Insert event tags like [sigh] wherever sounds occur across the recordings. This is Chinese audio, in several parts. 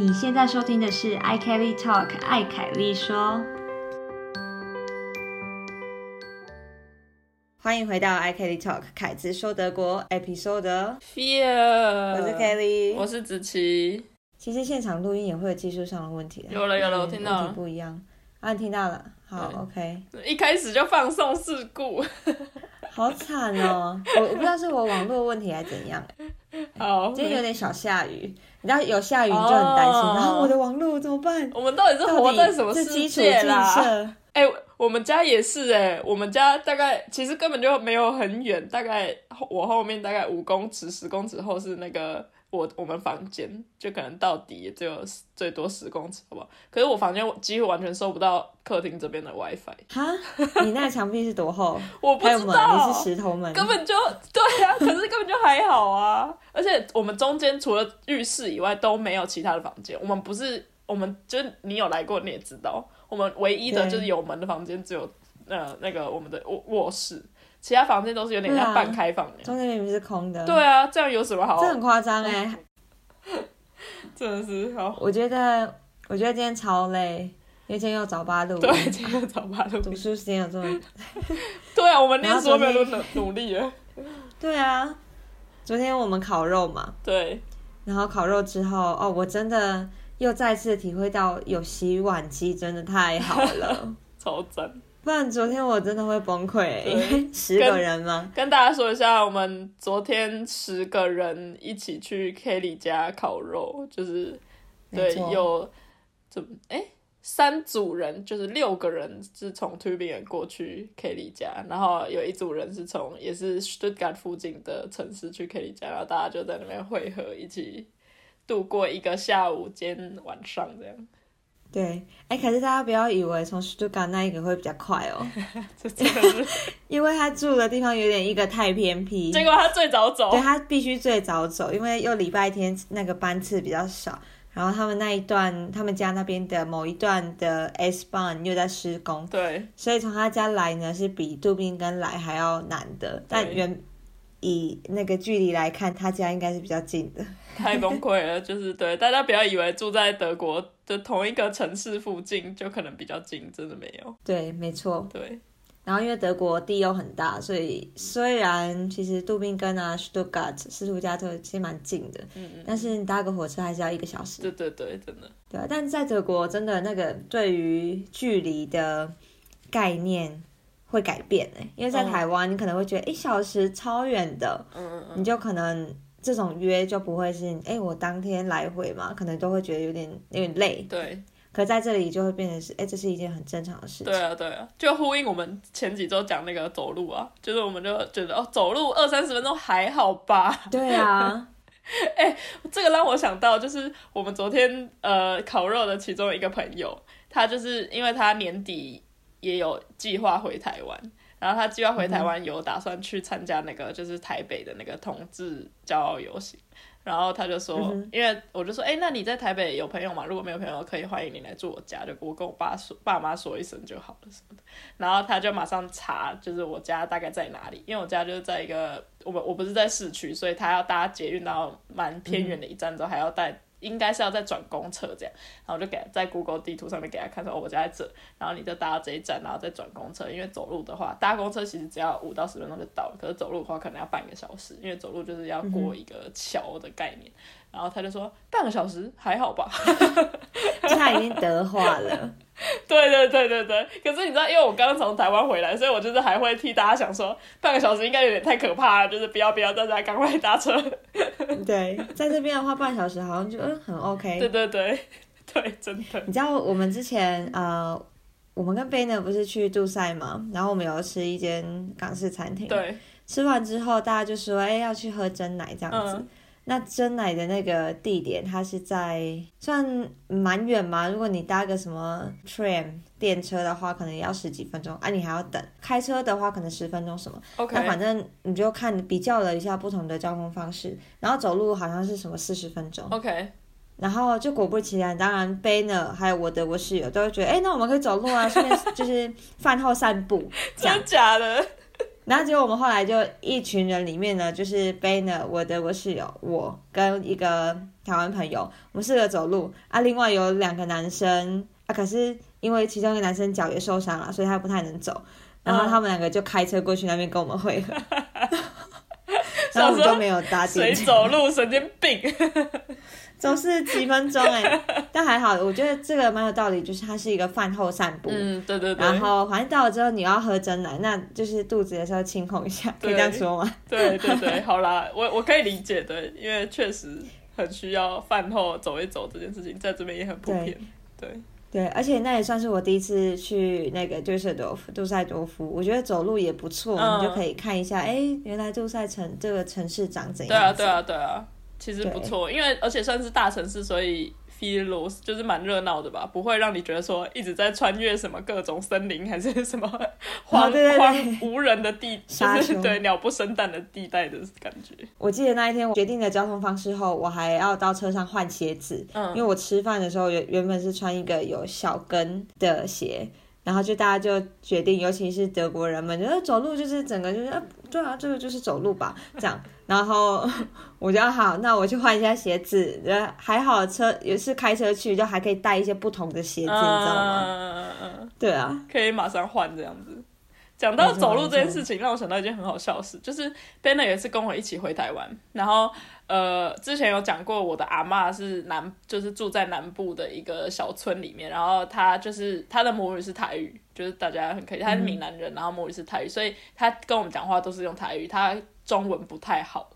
你现在收听的是 i Kelly Talk 艾凯丽说，欢迎回到 i Kelly Talk 凯子说德国 Episode，Fear，我是 Kelly，我是子琪。其实现场录音也会有技术上的问题的，有了有了嗯我听到了。不一样。啊，你听到了，好，OK，一开始就放送事故，好惨哦！我我不知道是我网络问题还是怎样，[laughs] 好，今天有点小下雨，你知道有下雨你就很担心，哦然后我的网络怎么办？我们到底是活在什么世界啦？设，哎、我们家也是哎、我们家大概其实根本就没有很远，大概我后面大概五公尺、十公尺后是那个我我们房间，就可能到底也只有最多十公尺，好不好？可是我房间几乎完全收不到客厅这边的 WiFi，哈，你那个墙壁是多厚？[laughs] 我不知道，你是石头门，根本就对啊，可是根本就还好啊。而且我们中间除了浴室以外都没有其他的房间。我们不是，我们就是你有来过你也知道，我们唯一的就是有门的房间只有呃那个我们的卧卧室，其他房间都是有点像半开放那样。中间明明是空的，对，啊，这样有什么好这？很夸张哎。[laughs] 真的是好。我觉得，我觉得今天超累，因为今天又早八录音，对，今天早八路读书时间有这么，[laughs] 对啊，我们念然后书没有昨努努力了。对啊，昨天我们烤肉嘛，对，然后烤肉之后，哦，我真的又再次体会到有洗碗机真的太好了。[laughs] 超赞。不然昨天我真的会崩溃，对因为十个人吗，跟大家说一下，我们昨天十个人一起去 Kelly 家烤肉，就是对有怎么哎三组人，就是六个人是从 Tubingen 过去 Kelly 家，然后有一组人是从也是 Stuttgart 附近的城市去 Kelly 家，然后大家就在那边汇合，一起度过一个下午兼晚上这样。对，哎，可是大家不要以为从 Stuttgart 那一个会比较快哦，[laughs] [laughs] 因为他住的地方有点一个太偏僻，结果他最早走。对，他必须最早走，因为又礼拜天那个班次比较少，然后他们那一段，他们家那边的某一段的 S 班又在施工，对。所以从他家来呢是比杜宾根来还要难的，但原以那个距离来看，他家应该是比较近的。太崩溃了，就是对大家不要以为住在德国的同一个城市附近就可能比较近，真的没有。对，没错。对然后因为德国地又很大，所以虽然其实杜宾根啊、Stuttgart、斯图加特其实蛮近的，嗯嗯，但是你搭个火车还是要一个小时。对对对，真的，对啊，但是在德国真的那个对于距离的概念会改变哎，因为在嗯台湾你可能会觉得一小时超远的，嗯嗯嗯，你就可能这种约就不会是哎我当天来回嘛，可能都会觉得有点有点累。对可在这里就会变成是哎这是一件很正常的事情。对啊对啊，就呼应我们前几周讲那个走路啊，就是我们就觉得哦，走路二三十分钟还好吧。对啊，[laughs] 哎这个让我想到，就是我们昨天呃烤肉的其中一个朋友，他就是因为他年底也有计划回台湾，然后他计划回台湾游打算去参加那个就是台北的那个同志骄傲游行。然后他就说，嗯因为我就说，哎，那你在台北有朋友吗？如果没有朋友，可以欢迎你来住我家，就我跟我爸说，爸妈说一声就好了什么的。然后他就马上查，就是我家大概在哪里，因为我家就是在一个我们我不是在市区，所以他要搭捷运到蛮偏远的一站之后，还要带。应该是要再转公车这样，然后我就给在 Google 地图上面给他看说，哦，我家在这，然后你就搭到这一站，然后再转公车，因为走路的话，搭公车其实只要五到十分钟就到了，可是走路的话可能要半个小时，因为走路就是要过一个桥的概念。然后他就说半个小时还好吧，[laughs] 他已经德化了。对对对对对，可是你知道，因为我刚从台湾回来，所以我就是还会替大家想说，半个小时应该有点太可怕了，就是不要不要，大家赶快搭车。对，在这边的话半小时好像就嗯很 OK。[laughs] 对对对对，真的。你知道我们之前呃，我们跟贝呢不是去杜塞嘛，然后我们有吃一间港式餐厅，对，吃完之后大家就说，哎、要去喝真奶这样子。嗯那真奶的那个地点，它是在算蛮远嘛。如果你搭个什么 tram 电车的话，可能也要十几分钟啊，你还要等。开车的话，可能十分钟什么。OK，那反正你就看比较了一下不同的交通方式，然后走路好像是什么四十分钟。OK，然后就果不其然，当然 b a n e r 还有我的我室友都会觉得，哎，那我们可以走路啊，顺便 [laughs] 就是饭后散步真。的假的？然后结果我们后来就一群人里面呢，就是 Banner 我的我室友，我跟一个台湾朋友，我们四个走路啊，另外有两个男生啊，可是因为其中一个男生脚也受伤了，所以他不太能走，然后他们两个就开车过去那边跟我们会合，[laughs] [laughs] 然后我们都没有搭谁电梯，走路神经病？走是几分钟哎、[laughs] 但还好，我觉得这个蛮有道理，就是它是一个饭后散步。嗯，对对对。然后反正到了之后你要喝真奶，那就是肚子也是要清空一下，可以对这样说吗？对对对，[laughs] 好啦，我我可以理解的，因为确实很需要饭后走一走这件事情，在这边也很普遍。对，对，而且那也算是我第一次去那个杜塞多夫，杜塞多夫，我觉得走路也不错，嗯你就可以看一下，哎，原来杜塞城这个城市长怎样对啊，样。对啊，对啊，其实不错，因为而且算是大城市，所以 feel 就是蛮热闹的吧，不会让你觉得说一直在穿越什么各种森林还是什么荒、[laughs] 荒无人的地，就是对鸟不生蛋的地带的感觉。我记得那一天我决定了交通方式后，我还要到车上换鞋子，嗯因为我吃饭的时候原原本是穿一个有小跟的鞋。然后就大家就决定，尤其是德国人们，觉得走路就是整个就是，啊，对啊，这个就是走路吧，这样。然后我就好，那我去换一下鞋子。呃，还好车也是开车去，就还可以带一些不同的鞋子，你知道吗？嗯嗯嗯，对啊，可以马上换这样子。讲到走路这件事情，让我想到一件很好笑的事，就是 Banner 有一次跟我一起回台湾，然后呃，之前有讲过我的阿嬷是南，就是住在南部的一个小村里面，然后她就是她的母语是台语，就是大家很可以，她是闽南人，然后母语是台语，所以她跟我们讲话都是用台语，她中文不太好，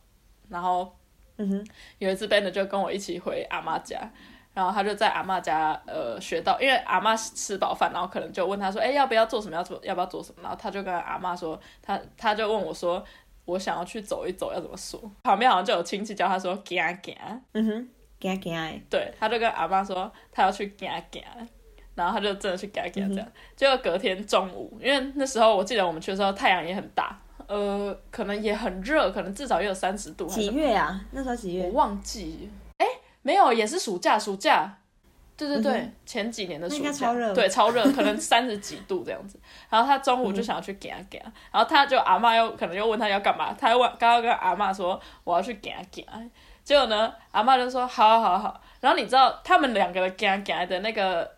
然后嗯哼，有一次 Banner 就跟我一起回阿妈家，然后他就在阿妈家呃学到，因为阿妈吃饱饭，然后可能就问他说，哎、要不要做什么？要做要不要做什么？然后他就跟阿妈说，他他就问我说，我想要去走一走，要怎么说？旁边好像就有亲戚教他说，行行，嗯哼，给他给他，对，他就跟阿妈说他要去行行。然后他就真的去行行这样，结果隔天中午，因为那时候我记得我们去的时候太阳也很大，呃，可能也很热，可能至少也有三十度几月啊？那时候几月？我？忘记，哎，没有，也是暑假，暑假，对对对，嗯前几年的暑假，超热对，超热，可能三十几度这样子。然后他中午就想要去给他给他，然后他就阿妈又可能又问他要干嘛，他又问刚刚跟阿妈说我要去给他给他，结果呢，阿妈就说好好好，然后你知道他们两个的给他的那个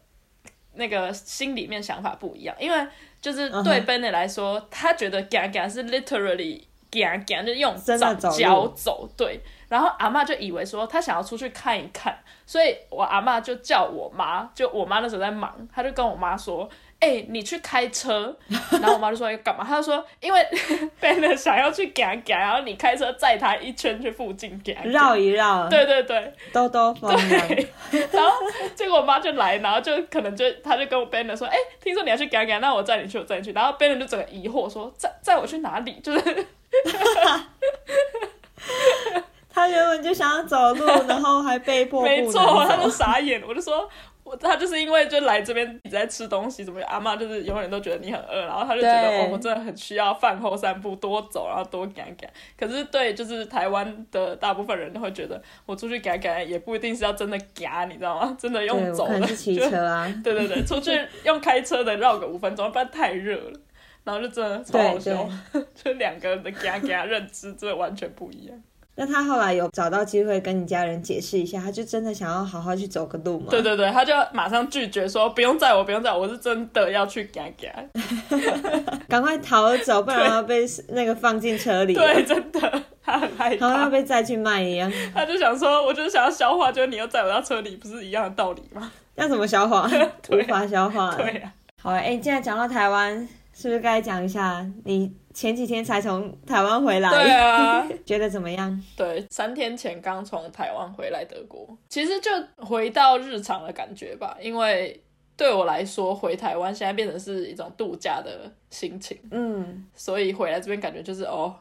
那个心里面想法不一样，因为就是对 Benny 来说，他觉得 g a g a 是 literally g a g a 就是用脚走路脚走，对。然后阿嬷就以为说他想要出去看一看，所以我阿嬷就叫我妈，就我妈那时候在忙，她就跟我妈说：“哎、你去开车。”然后我妈就说要干嘛？她就说因为 [laughs] Ben 想要去 g a 然后你开车载他一圈去附近 a 绕一绕，对对对，兜兜风。对，然后结果我妈就来，然后就可能就她就跟我 Benner 说，哎、听说你要去 g a 那我载你去，我载你去。然后 Benner 就整个疑惑说，载载我去哪里？就是 [laughs] 他原本就想要走路，然后还被迫没错，他就。傻眼。我就说，我他就是因为就来这边一直在吃东西，怎么阿妈就是永远都觉得你很饿，然后他就觉得我真的很需要饭后散步，多走，然后多赶赶。可是对，就是台湾的大部分人都会觉得，我出去赶赶也不一定是要真的赶，你知道吗？真的，用走的，骑就车啊。对对对，出去 [laughs] 用开车的绕个五分钟，不然太热了。然后就真的超好笑，[laughs] 就两个人的嘎嘎认知真的完全不一样。那他后来有找到机会跟你家人解释一下，他就真的想要好好去走个路吗？对对对，他就马上拒绝说不用载我，不用载我，我是真的要去嘎嘎。[laughs] 赶快逃走，不然要被那个放进车里。对，，真的，他很害好像要，被载去卖一样。他就想说，我就是想要消化，就是你又载我到车里，不是一样的道理吗？[laughs] 要怎么消化？[laughs] 无法消化。对呀、好，哎、既然讲到台湾，是不是该讲一下你前几天才从台湾回来？对啊，[laughs] 觉得怎么样？对，三天前刚从台湾回来德国，其实就回到日常的感觉吧，因为对我来说，回台湾现在变成是一种度假的心情，嗯，所以回来这边感觉就是哦，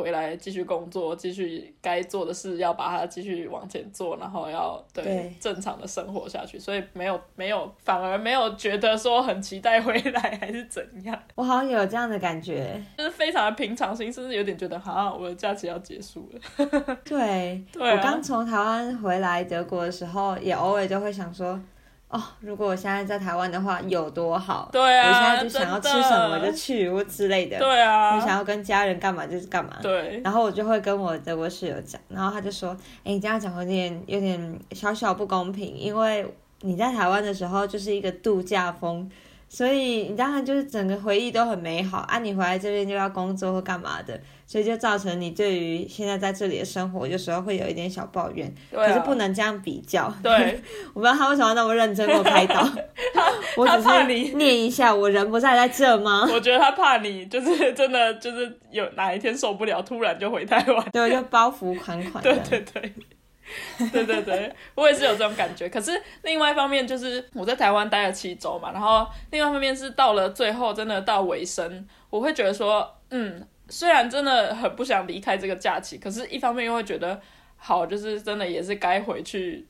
回来继续工作，继续该做的事要把它继续往前做，然后要对对正常的生活下去，所以没有没有反而没有觉得说很期待回来 [laughs] 还是怎样，我好像有这样的感觉。就是非常的平常心，甚至有点觉得哈，我的假期要结束了。[laughs] 对，对啊我刚从台湾回来德国的时候，也偶尔就会想说，哦，如果我现在在台湾的话有多好，对啊我现在就想要吃什么就去或之类的，对啊，我想要跟家人干嘛就是干嘛，对，然后我就会跟我德国室友讲，然后他就说：“哎，你这样讲有点有点小小不公平，因为你在台湾的时候就是一个度假风，所以你当然就是整个回忆都很美好啊。你回来这边就要工作或干嘛的，所以就造成你对于现在在这里的生活有时候会有一点小抱怨。对啊可是不能这样比较。对，[laughs] 我不知道他为什么那么认真给我开导，我 [laughs] 只是你念一下，我人不在在这吗？[laughs] 我觉得他怕你就是真的就是有哪一天受不了，突然就回台湾。对，就包袱款款的。对对。对 [laughs] 对对对，我也是有这种感觉。可是另外一方面就是我在台湾待了七周嘛，然后另外一方面是到了最后真的到尾声，我会觉得说，嗯，虽然真的很不想离开这个假期，可是一方面又会觉得好，就是真的也是该回去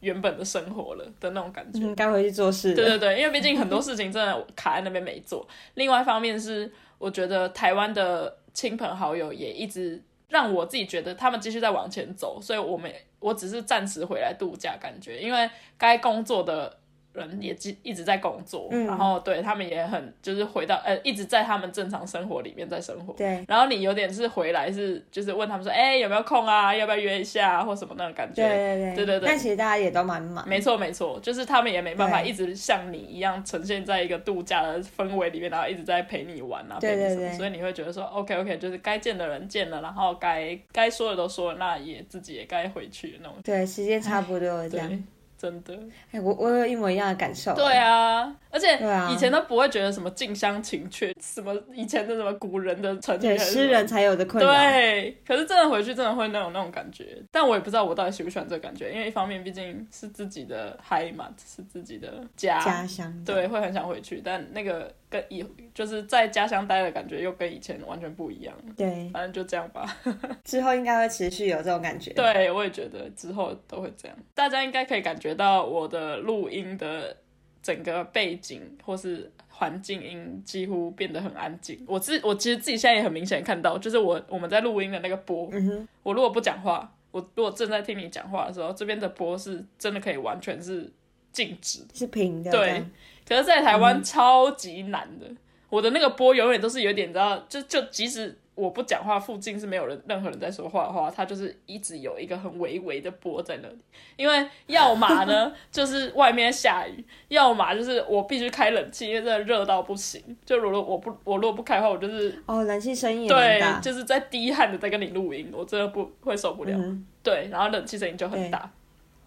原本的生活了的那种感觉。嗯，该回去做事。对对对，因为毕竟很多事情真的卡在那边没做。另外一方面是，我觉得台湾的亲朋好友也一直让我自己觉得他们继续在往前走，所以我们我只是暂时回来度假，感觉因为该工作的。人也一一直在工作，嗯然后对他们也很就是回到呃一直在他们正常生活里面在生活，对然后你有点是回来是就是问他们说，哎、有没有空啊？要不要约一下、啊、或什么那种感觉？对对对对对对但其实大家也都蛮忙。没错没错，就是他们也没办法一直像你一样呈现在一个度假的氛围里面，然后一直在陪你玩啊，对陪你什么，对对所以你会觉得说，OK OK，就是该见的人见了，然后该该说的都说了，那也自己也该回去那种。对，时间差不多这样。对，真的。哎，我我有一模一样的感受。对啊，而且以前都不会觉得什么近乡情怯，什么以前的什么古人的成语对，诗人才有的困扰。对，可是真的回去真的会那种那种感觉，但我也不知道我到底喜不喜欢这个感觉，因为一方面毕竟是自己的嗨嘛，是自己的家，家乡。对，会很想回去，但那个跟以就是在家乡待的感觉又跟以前完全不一样，对，反正就这样吧。[laughs] 之后应该会持续有这种感觉。对，我也觉得之后都会这样，大家应该可以感觉到我的录音的整个背景或是。环境音几乎变得很安静，我自我其实自己现在也很明显看到，就是我我们在录音的那个波，嗯哼，我如果不讲话，我如果正在听你讲话的时候，这边的波是真的可以完全是静止的。是平的。对，可是，在台嗯湾超级难的，我的那个波永远都是有点，你知道，就就即使我不讲话，附近是没有人任何人在说话的话，它就是一直有一个很微微的波在那里。因为要么呢，[laughs] 就是外面下雨，要么就是我必须开冷气，因为真的热到不行。就如果我不我如果不开的话，我就是哦，冷气声音也对，。就是在滴汗的在跟你录音，我真的不会受不了。嗯对，然后冷气声音就很大，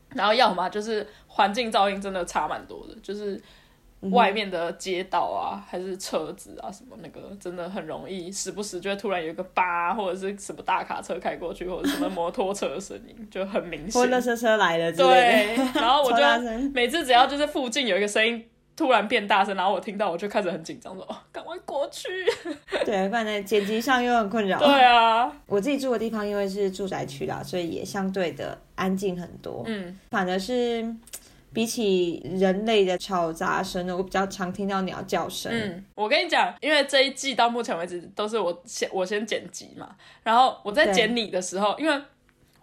然后要么就是环境噪音真的差蛮多的，就是外面的街道啊，还是车子啊什么那个，真的很容易时不时就会突然有一个叭，或者是什么大卡车开过去，或者什么摩托车的声音，就很明显。或垃圾车来了之类对。，然后我就每次只要就是附近有一个声音。突然变大声，然后我听到，我就开始很紧张，说：“哦，赶快过去。[laughs] 对，不然呢剪辑上又很困”扰。对啊，我自己住的地方因为是住宅区啦，所以也相对的安静很多。嗯，反而是比起人类的吵杂声呢，我比较常听到鸟叫声。嗯，我跟你讲，因为这一季到目前为止都是我先我先剪辑嘛，然后我在剪你的时候，因为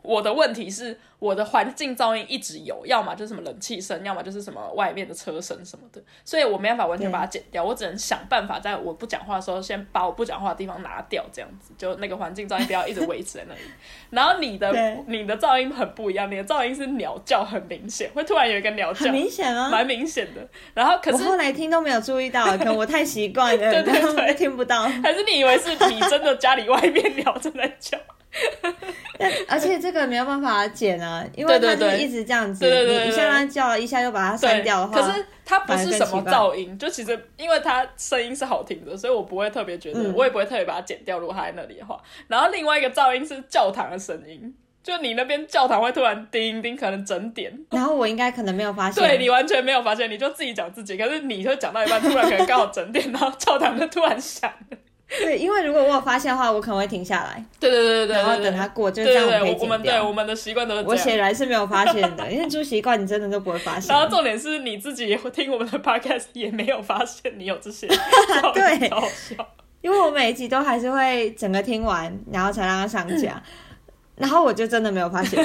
我的问题是我的环境噪音一直有，要么就是什么冷气声，要么就是什么外面的车声什么的，所以我没办法完全把它剪掉，我只能想办法在我不讲话的时候，先把我不讲话的地方拿掉，这样子就那个环境噪音不要一直维持在那里。[laughs] 然后你的你的噪音很不一样，你的噪音是鸟叫，很明显，会突然有一个鸟叫很，明显啊。蛮明显的。然后可是我后来听都没有注意到，可能 [laughs] 我太习惯了，对对对听不到。还是你以为是你真的家里外面鸟正在叫？[laughs] 但而且这个没有办法剪啊，因为它就是一直这样子，对对对对你一下让它叫，一下又把它删，掉的话，可是它不是什么噪音，就其实因为它声音是好听的，所以我不会特别觉得，嗯我也不会特别把它剪掉。如果它在那里的话，然后另外一个噪音是教堂的声音，就你那边教堂会突然叮叮，可能整点。然后我应该可能没有发现，对你完全没有发现，你就自己讲自己，可是你就讲到一半，突然可能刚好整点，然后 [laughs] 教堂就突然响。[laughs] 对，因为如果我有发现的话，我可能会停下来，对对对对对，然后等它过，就这样可以剪掉。对我们的习惯都是我。显然是没有发现的，因为猪习惯你真的都不会发现。然后重点是你自己也会听我们的 podcast，也没有发现你有这些，[laughs] 对笑。因为我每一集都还是会整个听完，然后才让它上架，[laughs] 然后我就真的没有发现。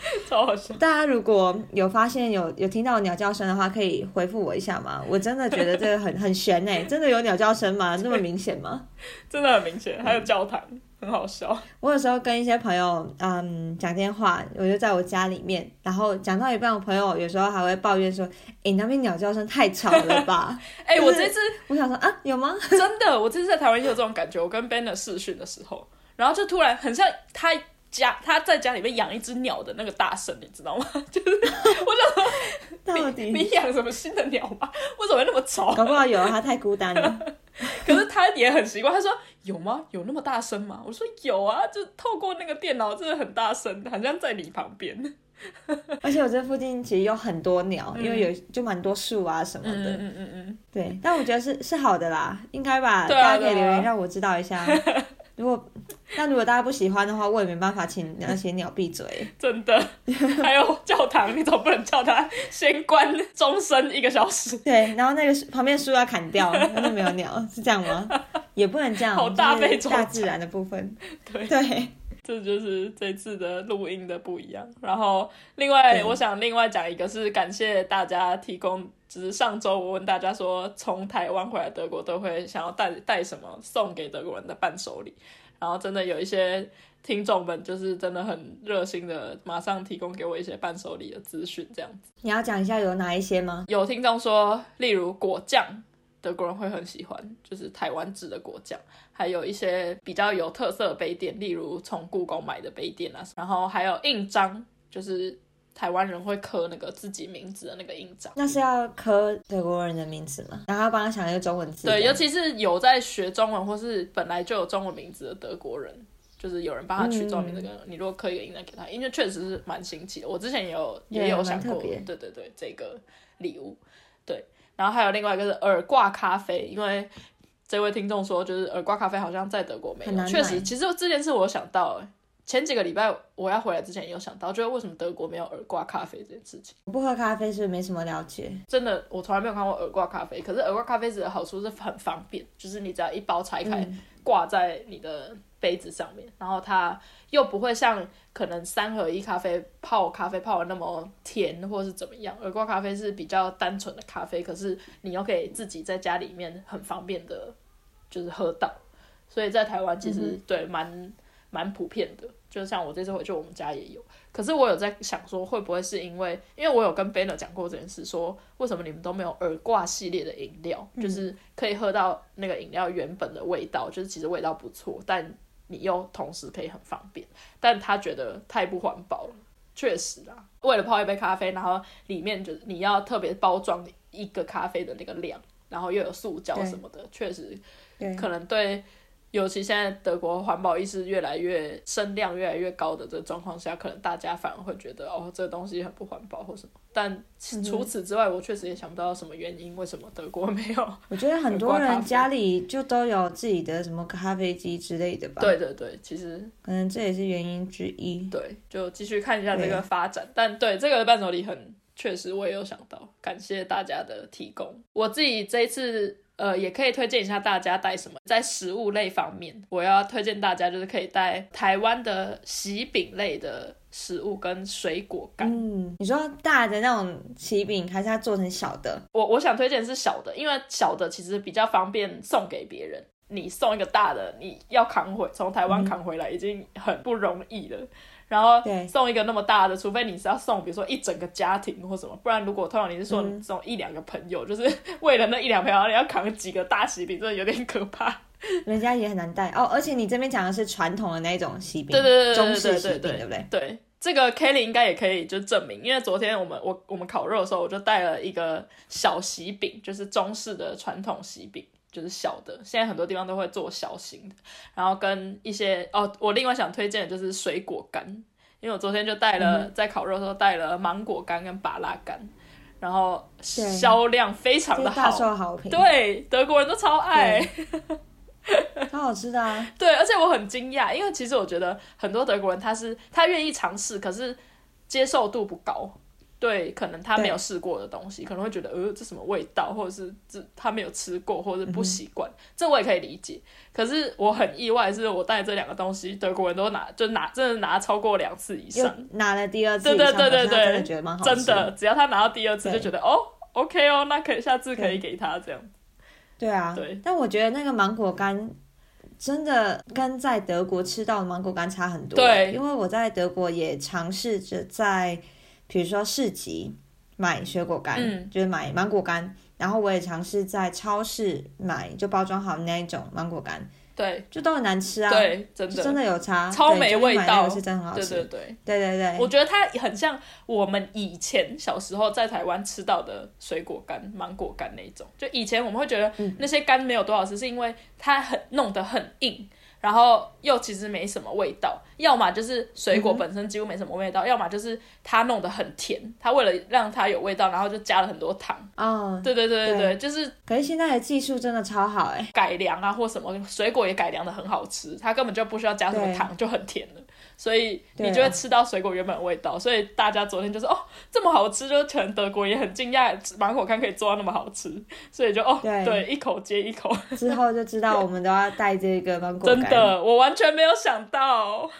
[laughs] 超好笑。大家如果有发现有有听到鸟叫声的话，可以回复我一下吗？我真的觉得这个很很悬哎、[laughs] 真的有鸟叫声吗？那么明显吗？[laughs] 真的很明显，还有教堂，很好笑。我有时候跟一些朋友嗯讲电话，我就在我家里面，然后讲到一半，我朋友有时候还会抱怨说：“哎、那边鸟叫声太吵了吧哎、就是我这次？”我想说啊，有吗？真的，我这次在台湾也有这种感觉。我跟 Benner 视讯的时候，然后就突然很像他家他在家里面养一只鸟的那个大神，你知道吗？[laughs] 就是 [laughs] 我想说，到你底养什么新的鸟吗？为什么会那么吵？搞不好有，他太孤单了。[laughs] 可是他也很习惯，他说有吗？有那么大声吗？我说有啊，就透过那个电脑真的很大声，好像在你旁边。而且我这附近其实有很多鸟，因为有就蛮多树啊什么的。嗯嗯嗯嗯，对，但我觉得是是好的啦，应该吧？大家可以留言让我知道一下。如果 [coughs] 那如果大家不喜欢的话，我也没办法请那些鸟闭嘴。[laughs] 真的。[laughs] 还有教堂，你总不能叫他先关终身一个小时，对，然后那个旁边树要砍掉，那就没有鸟，是这样吗？也不能这样，[laughs] 好大就是费周章大自然的部分。对对，这就是这次的录音的不一样。然后另外，我想另外讲一个是感谢大家提供。只是上周我问大家说，从台湾回来德国都会想要带带什么送给德国人的伴手礼，然后真的有一些听众们就是真的很热心的，马上提供给我一些伴手礼的资讯，这样子。你要讲一下有哪一些吗？有听众说，例如果酱，德国人会很喜欢，就是台湾制的果酱，还有一些比较有特色的杯垫，例如从故宫买的杯垫啊，然后还有印章，就是台湾人会刻那个自己名字的那个印章。那是要刻德国人的名字吗？然后要帮他想一个中文字。对，尤其是有在学中文或是本来就有中文名字的德国人，就是有人帮他取中文名字，跟、你如果刻一个印章给他，因为确实是蛮新奇的。我之前也有对也有想过，对对对，这个礼物，对。然后还有另外一个是耳挂咖啡，因为这位听众说，就是耳挂咖啡好像在德国没有，确实，其实这件事我有想到、欸前几个礼拜我要回来之前也有想到，就是为什么德国没有耳挂咖啡这件事情。我不喝咖啡，是没什么了解。真的，我从来没有看过耳挂咖啡。可是耳挂咖啡的好处是很方便，就是你只要一包拆开，嗯挂在你的杯子上面，然后它又不会像可能三合一咖啡泡咖啡泡的那么甜或是怎么样。耳挂咖啡是比较单纯的咖啡，可是你又可以自己在家里面很方便的，就是喝到。所以在台湾其实、对蛮蛮普遍的，就像我这次回去，我们家也有。可是我有在想说，会不会是因为，因为我有跟 Banner 讲过这件事，说为什么你们都没有耳挂系列的饮料，就是可以喝到那个饮料原本的味道，就是其实味道不错，但你又同时可以很方便。但他觉得太不环保了，确实啊，为了泡一杯咖啡，然后里面就是你要特别包装一个咖啡的那个量，然后又有塑胶什么的，确实对，可能对，尤其现在德国环保意识越来越声量越来越高的这个状况下，可能大家反而会觉得哦，这个东西很不环保或什么。但除此之外，我确实也想不到什么原因，为什么德国没有。我觉得很多人家里就都有自己的什么咖啡机之类的吧。，对对对，其实 [laughs] 可能这也是原因之一。对，就继续看一下这个发展。但对这个伴手礼很确实，我也有想到，感谢大家的提供。我自己这一次。呃，也可以推荐一下大家带什么。在食物类方面，我要推荐大家就是可以带台湾的喜饼类的食物跟水果干。嗯，你说大的那种喜饼，还是要做成小的？我我想推荐是小的，因为小的其实比较方便送给别人。你送一个大的，你要扛回从台湾扛回来已经很不容易了。然后对送一个那么大的，除非你是要送，比如说一整个家庭或什么，不然如果通常你是送送一两个朋友，就是为了那一两个朋友，你要扛几个大喜饼，真的有点可怕。人家也很难带哦。而且你这边讲的是传统的那种喜饼，对对对对中式喜饼，对对不对？对，这个 Kelly 应该也可以就证明，因为昨天我们我我们烤肉的时候，我就带了一个小喜饼，就是中式的传统喜饼。就是小的，现在很多地方都会做小型的，然后跟一些哦，我另外想推荐的就是水果干，因为我昨天就带了、在烤肉的时候带了芒果干跟芭拉干，然后对销量非常的这是大好，受好评，，对，德国人都超爱。[laughs] 超好吃的啊。[laughs] 对，而且我很惊讶，因为其实我觉得很多德国人他是他愿意尝试，可是接受度不高。对可能他对没有试过的东西，可能会觉得呃这什么味道，或者是这他没有吃过，或者是不习惯，这我也可以理解。可是我很意外，是我带这两个东西，德国人都拿就拿真的拿超过两次以上，拿了第二次对对以上，对真的觉得蛮好吃。真的，只要他拿到第二次就对觉得哦 OK 哦，那可以下次可以对。给他这样。对啊，对。但我觉得那个芒果干真的跟在德国吃到的芒果干差很多。对。因为我在德国也尝试着在，比如说市集买水果干，嗯就是买芒果干，然后我也尝试在超市买就包装好那一种芒果干，对就都很难吃啊。对，真的真的有差，超没味道是真的很好吃。对对对。对对对我觉得它很像我们以前小时候在台湾吃到的水果干、芒果干那一种。就以前我们会觉得嗯那些干没有多好吃，是因为它很弄得很硬，然后又其实没什么味道。要么就是水果本身几乎没什么味道，要么就是它弄得很甜，它为了让它有味道，然后就加了很多糖。哦，对对对对对对，就是可是现在的技术真的超好哎、改良啊或什么水果也改良的很好吃，它根本就不需要加什么糖，就很甜了。所以你就会吃到水果原本的味道，所以大家昨天就说哦这么好吃，就可能德国也很惊讶芒果干可以做到那么好吃，所以就哦对一口接一口，之后就知道我们都要带这个 [laughs] 芒果干。真的我完全没有想到。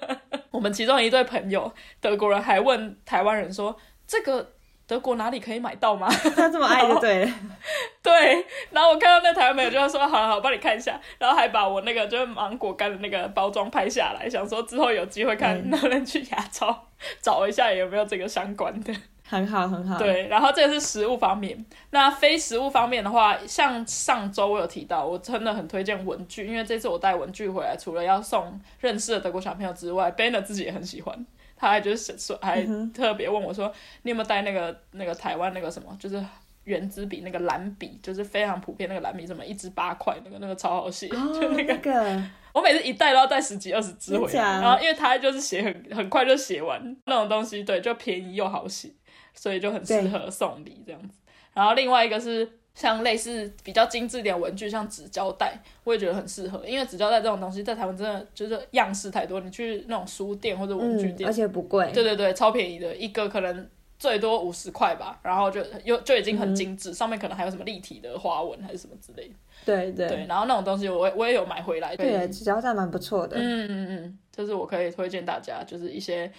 [laughs] 我们其中一对朋友德国人还问台湾人说这个。德国哪里可以买到吗？[laughs] 他这么爱就对了。[laughs] 对，然后我看到那台湾朋友就说：“好好，我帮你看一下。”然后还把我那个就是芒果干的那个包装拍下来，想说之后有机会看嗯能不能去亚超 [laughs] 找一下有没有这个相关的。很好，很好。对，然后这个是食物方面。那非食物方面的话，像上周我有提到，我真的很推荐文具，因为这次我带文具回来，除了要送认识的德国小朋友之外，Banner 自己也很喜欢。他还就是说，还特别问我说：“你有没有带那个那个台湾那个什么，就是圆珠笔那个蓝笔，就是非常普遍那个蓝笔，什么一支八块那个那个超好写，哦，[laughs] 就那个。那个，我每次一带都要带十几二十支回来，然后因为它就是写很很快就写完那种东西，对，就便宜又好写，所以就很适合送礼这样子。然后另外一个是像类似比较精致点文具，像纸胶带，我也觉得很适合，因为纸胶带这种东西在台湾真的就是样式太多，你去那种书店或者文具嗯，店，而且不贵。对对对，超便宜的，一个可能。最多五十块吧，然后就又就已经很精致，上面可能还有什么立体的花纹还是什么之类的。对对对，然后那种东西我也我也有买回来。对，纸胶带蛮不错的。嗯嗯嗯，就是我可以推荐大家，就是一些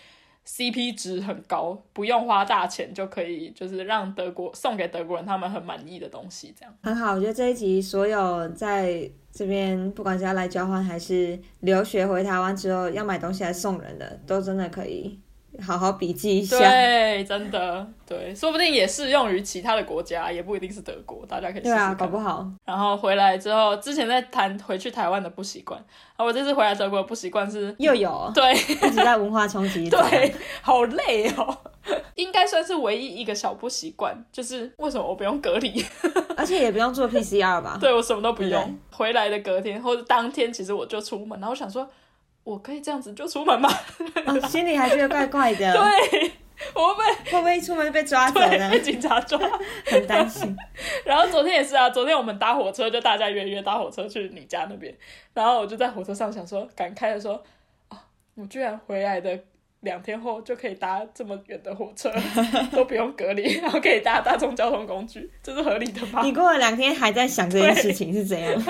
CP 值很高，不用花大钱就可以，就是让德国送给德国人他们很满意的东西，这样。很好，我觉得这一集所有在这边，不管是要来交换还是留学回台湾之后要买东西来送人的，都真的可以好好笔记一下。对，真的对，说不定也适用于其他的国家，也不一定是德国，大家可以试对啊。搞不好。然后回来之后，之前在谈回去台湾的不习惯，啊，我这次回来德国的不习惯是，又有对一直在文化冲击。对，好累哦。[laughs] 应该算是唯一一个小不习惯，就是为什么我不用隔离？[laughs] 而且也不用做 PCR 吧？对我什么都不用。回来的隔天或者当天，其实我就出门，然后我想说，我可以这样子就出门吗？哦，[laughs] 心里还觉得怪怪的，对，我被会不会一出门就被抓走对被呢？警察抓。[laughs] 很担心。然后昨天也是啊，昨天我们搭火车，就大家约约搭火车去你家那边，然后我就在火车上想说，感慨的说，啊，我居然回来的。两天后就可以搭这么远的火车，都不用隔离，然后可以搭大众交通工具，这是合理的吗？你过了两天还在想这件事情是怎样？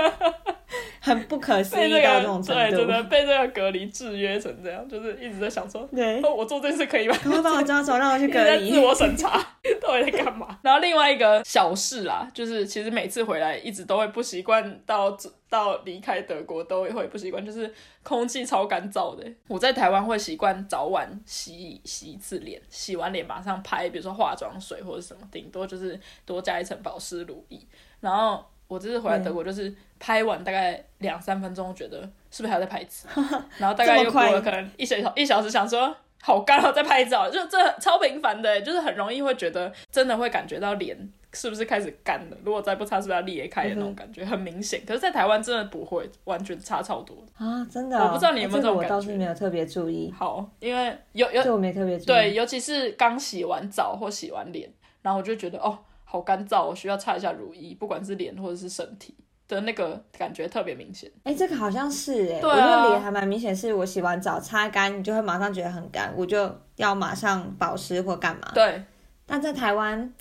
[laughs] 很不可思议到这种程对，真的度。被这个隔离制约成这样，就是一直在想说，对，哦，我做这件事可以吗？赶快帮我抓走，让我去隔一直在自。我审查，到底在干嘛？[laughs] 然后另外一个小事啦，就是其实每次回来一直都会不习惯，到到离开德国都会不习惯，就是空气超干燥的。我在台湾会习惯早晚洗洗一次脸，洗完脸马上拍，比如说化妆水或者什么，顶多就是多加一层保湿乳液。然后我这次回来德国，就是拍完大概两三分钟，觉得是不是还要再拍一次？[laughs] 然后大概又过了可能一小一小时，想说。好干哦，再拍一次哦，就这超频繁的，就是很容易会觉得，真的会感觉到脸是不是开始干了？如果再不擦，是不是要裂开的那种感觉，很明显。可是，在台湾真的不会，完全差超多。啊，真的哦、我不知道你有没有这种感觉是没有特别注意，好，因为有有这我没特别注意。对，尤其是刚洗完澡或洗完脸，然后我就觉得哦，好干燥，我需要擦一下乳液，不管是脸或者是身体的那个感觉特别明显。哎、这个好像是哎、对啊我觉得脸还蛮明显，是我洗完澡擦干，你就会马上觉得很干，我就要马上保湿或干嘛。对但在台湾，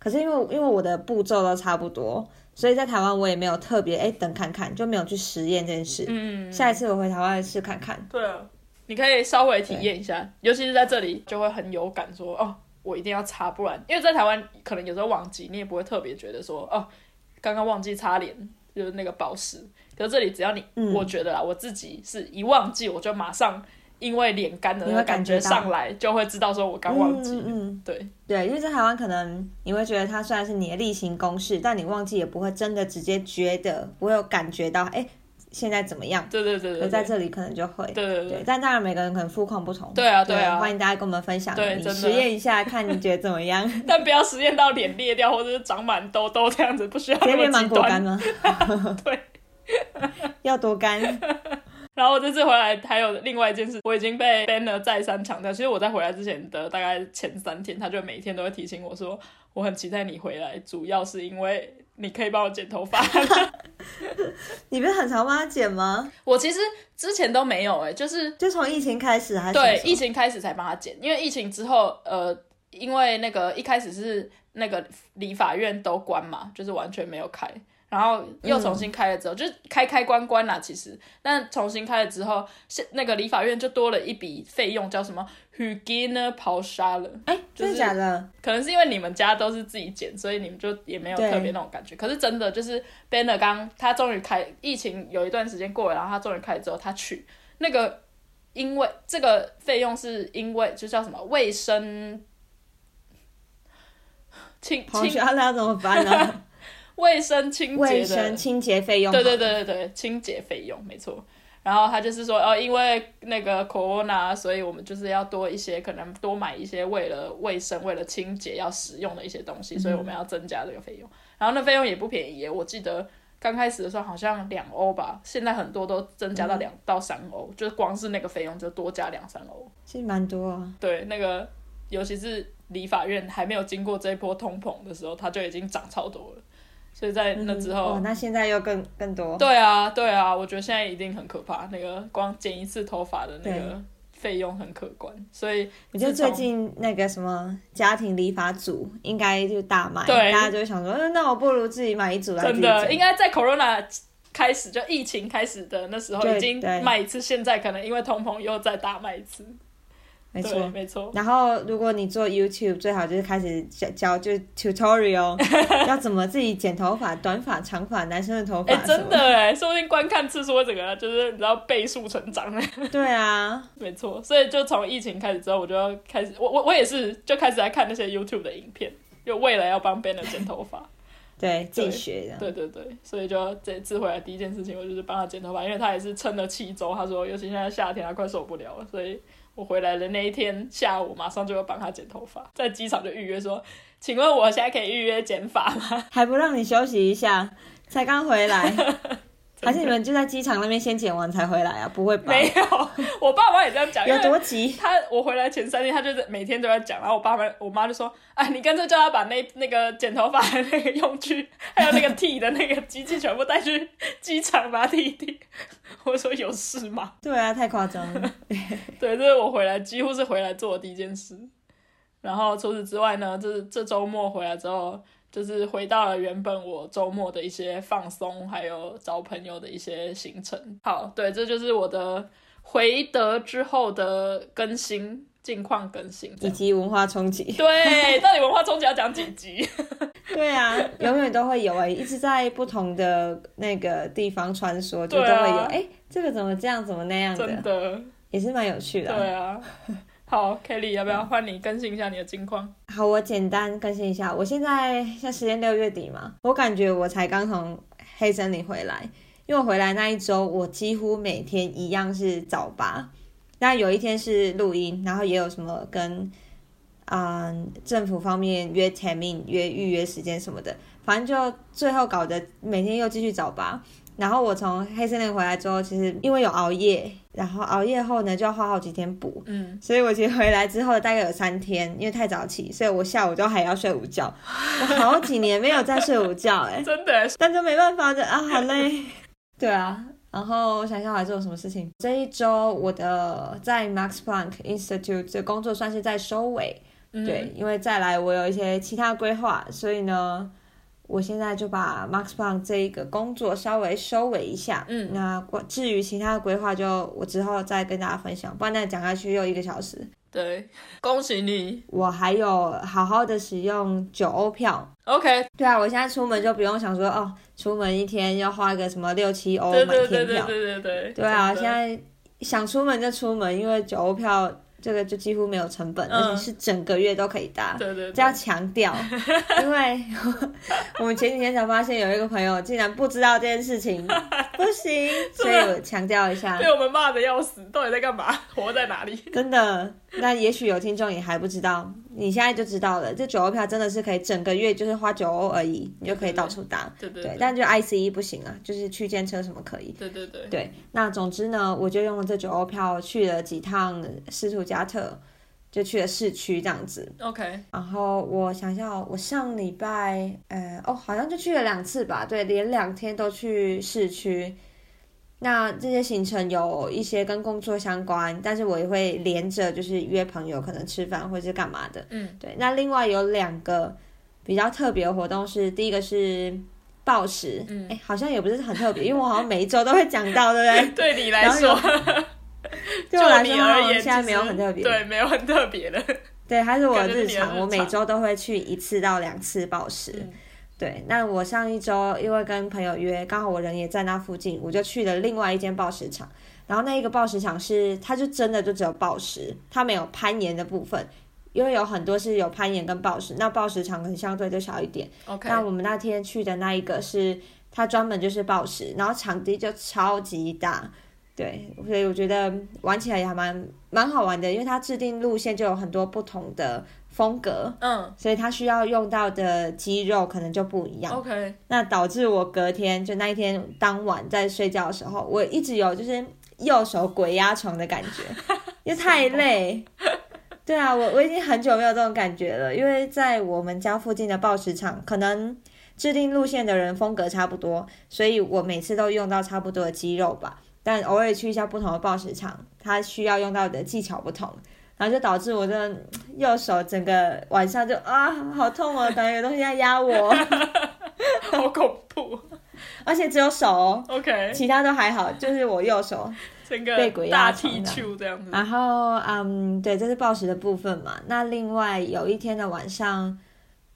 可是因为因为我的步骤都差不多，所以在台湾我也没有特别哎等看看，就没有去实验这件事。嗯，下一次我回台湾试看看。对啊，你可以稍微体验一下，尤其是在这里就会很有感说哦，我一定要擦，不然因为在台湾可能有时候忘记，你也不会特别觉得说哦，刚刚忘记擦脸就是那个保湿。可是这里只要你，嗯我觉得啦，我自己是一忘记我就马上因为脸干的那你个感觉上来，就会知道说我刚忘记。嗯嗯对，对，因为在台湾可能你会觉得它虽然是你的例行公事，但你忘记也不会真的直接觉得，不会有感觉到哎现在怎么样。对对对对对，在这里可能就会。对对但当然每个人可能肤况不同。对啊对啊欢迎大家跟我们分享，你对真的实验一下，看你觉得怎么样？[laughs] 但不要实验到脸裂掉或者是长满痘痘这样子，不需要那接变么极芒 [laughs] 果干端。吗？[laughs] 对。要多干？然后我这次回来还有另外一件事，我已经被 Banner 再三强调。其实我在回来之前的大概前三天，他就每天都会提醒我说，我很期待你回来，主要是因为你可以帮我剪头发。[laughs] 你不是很常帮他剪吗？我其实之前都没有哎、就是就从疫情开始还是对疫情开始才帮他剪，因为疫情之后，呃，因为那个一开始是那个理法院都关嘛，就是完全没有开，然后又重新开了之后，就是开开关关啦，其实，但重新开了之后，现那个理法院就多了一笔费用，叫什么 hygiene 刨沙了。哎，就是真的假的？可能是因为你们家都是自己剪，所以你们就也没有特别那种感觉。可是真的就是 Banner 刚他终于开，疫情有一段时间过了，然后他终于开之后，他去那个，因为这个费用是因为就叫什么卫生清清跑去那要怎么办呢？卫生清洁卫的生清洁费用？对对对对对，清洁费用没错。然后他就是说，哦，因为那个 corona，所以我们就是要多一些，可能多买一些为了卫生、为了清洁要使用的一些东西，所以我们要增加这个费用。然后那费用也不便宜耶，我记得刚开始的时候好像两欧吧，现在很多都增加到两到三欧，就是光是那个费用就多加两三欧。其实蛮多啊。对，那个尤其是理法院还没有经过这一波通膨的时候，它就已经涨超多了。所以在那之后，哦，那现在又更更多。对啊，对啊，我觉得现在一定很可怕，那个光剪一次头发的那个费用很可观，所以我觉得最近那个什么家庭理发组应该就大卖，对大家就会想说，嗯，那我不如自己买一组来真的应剪。该在 Corona 开始就疫情开始的那时候已经对卖一次，现在可能因为通膨又再大卖一次，对，没错。没错。然后，如果你做 YouTube，最好就是开始教教就是 tutorial，[laughs] 要怎么自己剪头发，短发、长发，男生的头发哎、真的哎，说不定观看次数会整个就是你知道倍数成长。[laughs] 对啊，没错，所以就从疫情开始之后，我就要开始，我我我也是就开始在看那些 YouTube 的影片，就为了要帮 Banner 剪头发。[laughs] 对自己学的。对对对，所以就这次回来第一件事情，我就是帮他剪头发，因为他也是撑了七周，他说尤其现在夏天，他快受不了了，所以我回来的那一天下午，马上就要帮他剪头发，在机场就预约说，请问我现在可以预约剪发吗？还不让你休息一下，才刚回来，[laughs] 还是你们就在机场那边先剪完才回来啊？不会吧？没有，[laughs] 我爸妈也这样讲，因有多急？他我回来前三天，他就是每天都在讲，然后我爸妈我妈就说，哎，你干脆叫他把那那个剪头发的那个用具，还有那个剃的那个机器全部带去机场把它剃一剃。[laughs] 我说有事吗？对啊，太夸张了。[laughs] 对，这是我回来几乎是回来做的第一件事。然后除此之外呢，这这周末回来之后，就是回到了原本我周末的一些放松，还有找朋友的一些行程。好，对，这就是我的回德之后的更新近况更新。以及文化冲击。对，到底文化冲击要讲几集？对啊，永远都会有哎、一直在不同的那个地方穿梭，就都会有哎、这个怎么这样，怎么那样真的，的，也是蛮有趣的啊、对啊。好，Kelly，要不要换你更新一下你的近况？好，我简单更新一下，我现在现在时间六月底嘛，我感觉我才刚从黑森林回来，因为我回来那一周，我几乎每天一样是早八，那有一天是录音，然后也有什么跟嗯政府方面约 timing 约预约时间什么的，反正就最后搞得每天又继续早八。然后我从黑森林回来之后，其实因为有熬夜，然后熬夜后呢就要花好几天补，嗯，所以我其实回来之后大概有三天，因为太早起，所以我下午都还要睡午觉。[laughs] 我好几年没有再睡午觉哎、真的，但就没办法的啊，好累。对啊，然后我想想我还做了什么事情。这一周我的在 Max Planck Institute 的工作算是在收尾，嗯对，因为再来我有一些其他规划，所以呢，我现在就把 Max Planck 这一个工作稍微收尾一下。嗯那关至于其他的规划，就我之后再跟大家分享，不然再讲下去又一个小时。对，恭喜你。我还有好好的使用九欧票。OK，对啊，我现在出门就不用想说哦，出门一天要花个什么六七欧对买对对对天票。对对对。对啊，现在想出门就出门，因为九欧票这个就几乎没有成本，嗯而且是整个月都可以搭。对对这要对，强调，[laughs] 因为 [laughs] 我们前几天才发现有一个朋友竟然不知道这件事情，[laughs] 不行，所以我强调一下被，我们骂的要死，到底在干嘛？活在哪里？真的。那也许有听众也还不知道，你现在就知道了。这九欧票真的是可以整个月就是花九欧而已，你就可以到处搭。对对对，但就 ICE 不行啊，就是区间车什么可以。对对对，对，那总之呢，我就用了这九欧票去了几趟斯图加特，就去了市区这样子。OK，然后我想想哦，我上礼拜，呃，哦，好像就去了两次吧，对，连两天都去市区。那这些行程有一些跟工作相关，但是我也会连着就是约朋友，可能吃饭或者是干嘛的。嗯，对。那另外有两个比较特别的活动是，第一个是暴食，嗯哎、好像也不是很特别，因为我好像每一周都会讲到，对不对？[laughs] 对你来说，[laughs] 对我来说，就你而言，现在没有很特别。对，没有很特别的。对，它是我的日常，我每常周都会去一次到两次暴食。嗯对，那我上一周因为跟朋友约，刚好我人也在那附近，我就去了另外一间暴食场。然后那一个暴食场是，它就真的就只有暴食，它没有攀岩的部分，因为有很多是有攀岩跟暴食，那暴食场可能相对就小一点。OK，那我们那天去的那一个是，它专门就是暴食，然后场地就超级大，对，所以我觉得玩起来也还蛮蛮好玩的，因为它制定路线就有很多不同的风格，嗯所以他需要用到的肌肉可能就不一样。，OK，那导致我隔天就那一天当晚在睡觉的时候，我一直有就是右手鬼压床的感觉，[laughs] 因为太累。对啊，我我已经很久没有这种感觉了，因为在我们家附近的暴食场，可能制定路线的人风格差不多，所以我每次都用到差不多的肌肉吧。但偶尔去一下不同的暴食场，它需要用到的技巧不同，然后就导致我的右手整个晚上就啊好痛哦，感觉有东西在压我。[laughs] 好恐怖。而且只有手哦，OK，其他都还好，就是我右手。整个被鬼压大床。然后，嗯，对，这是暴食的部分嘛。那另外有一天的晚上，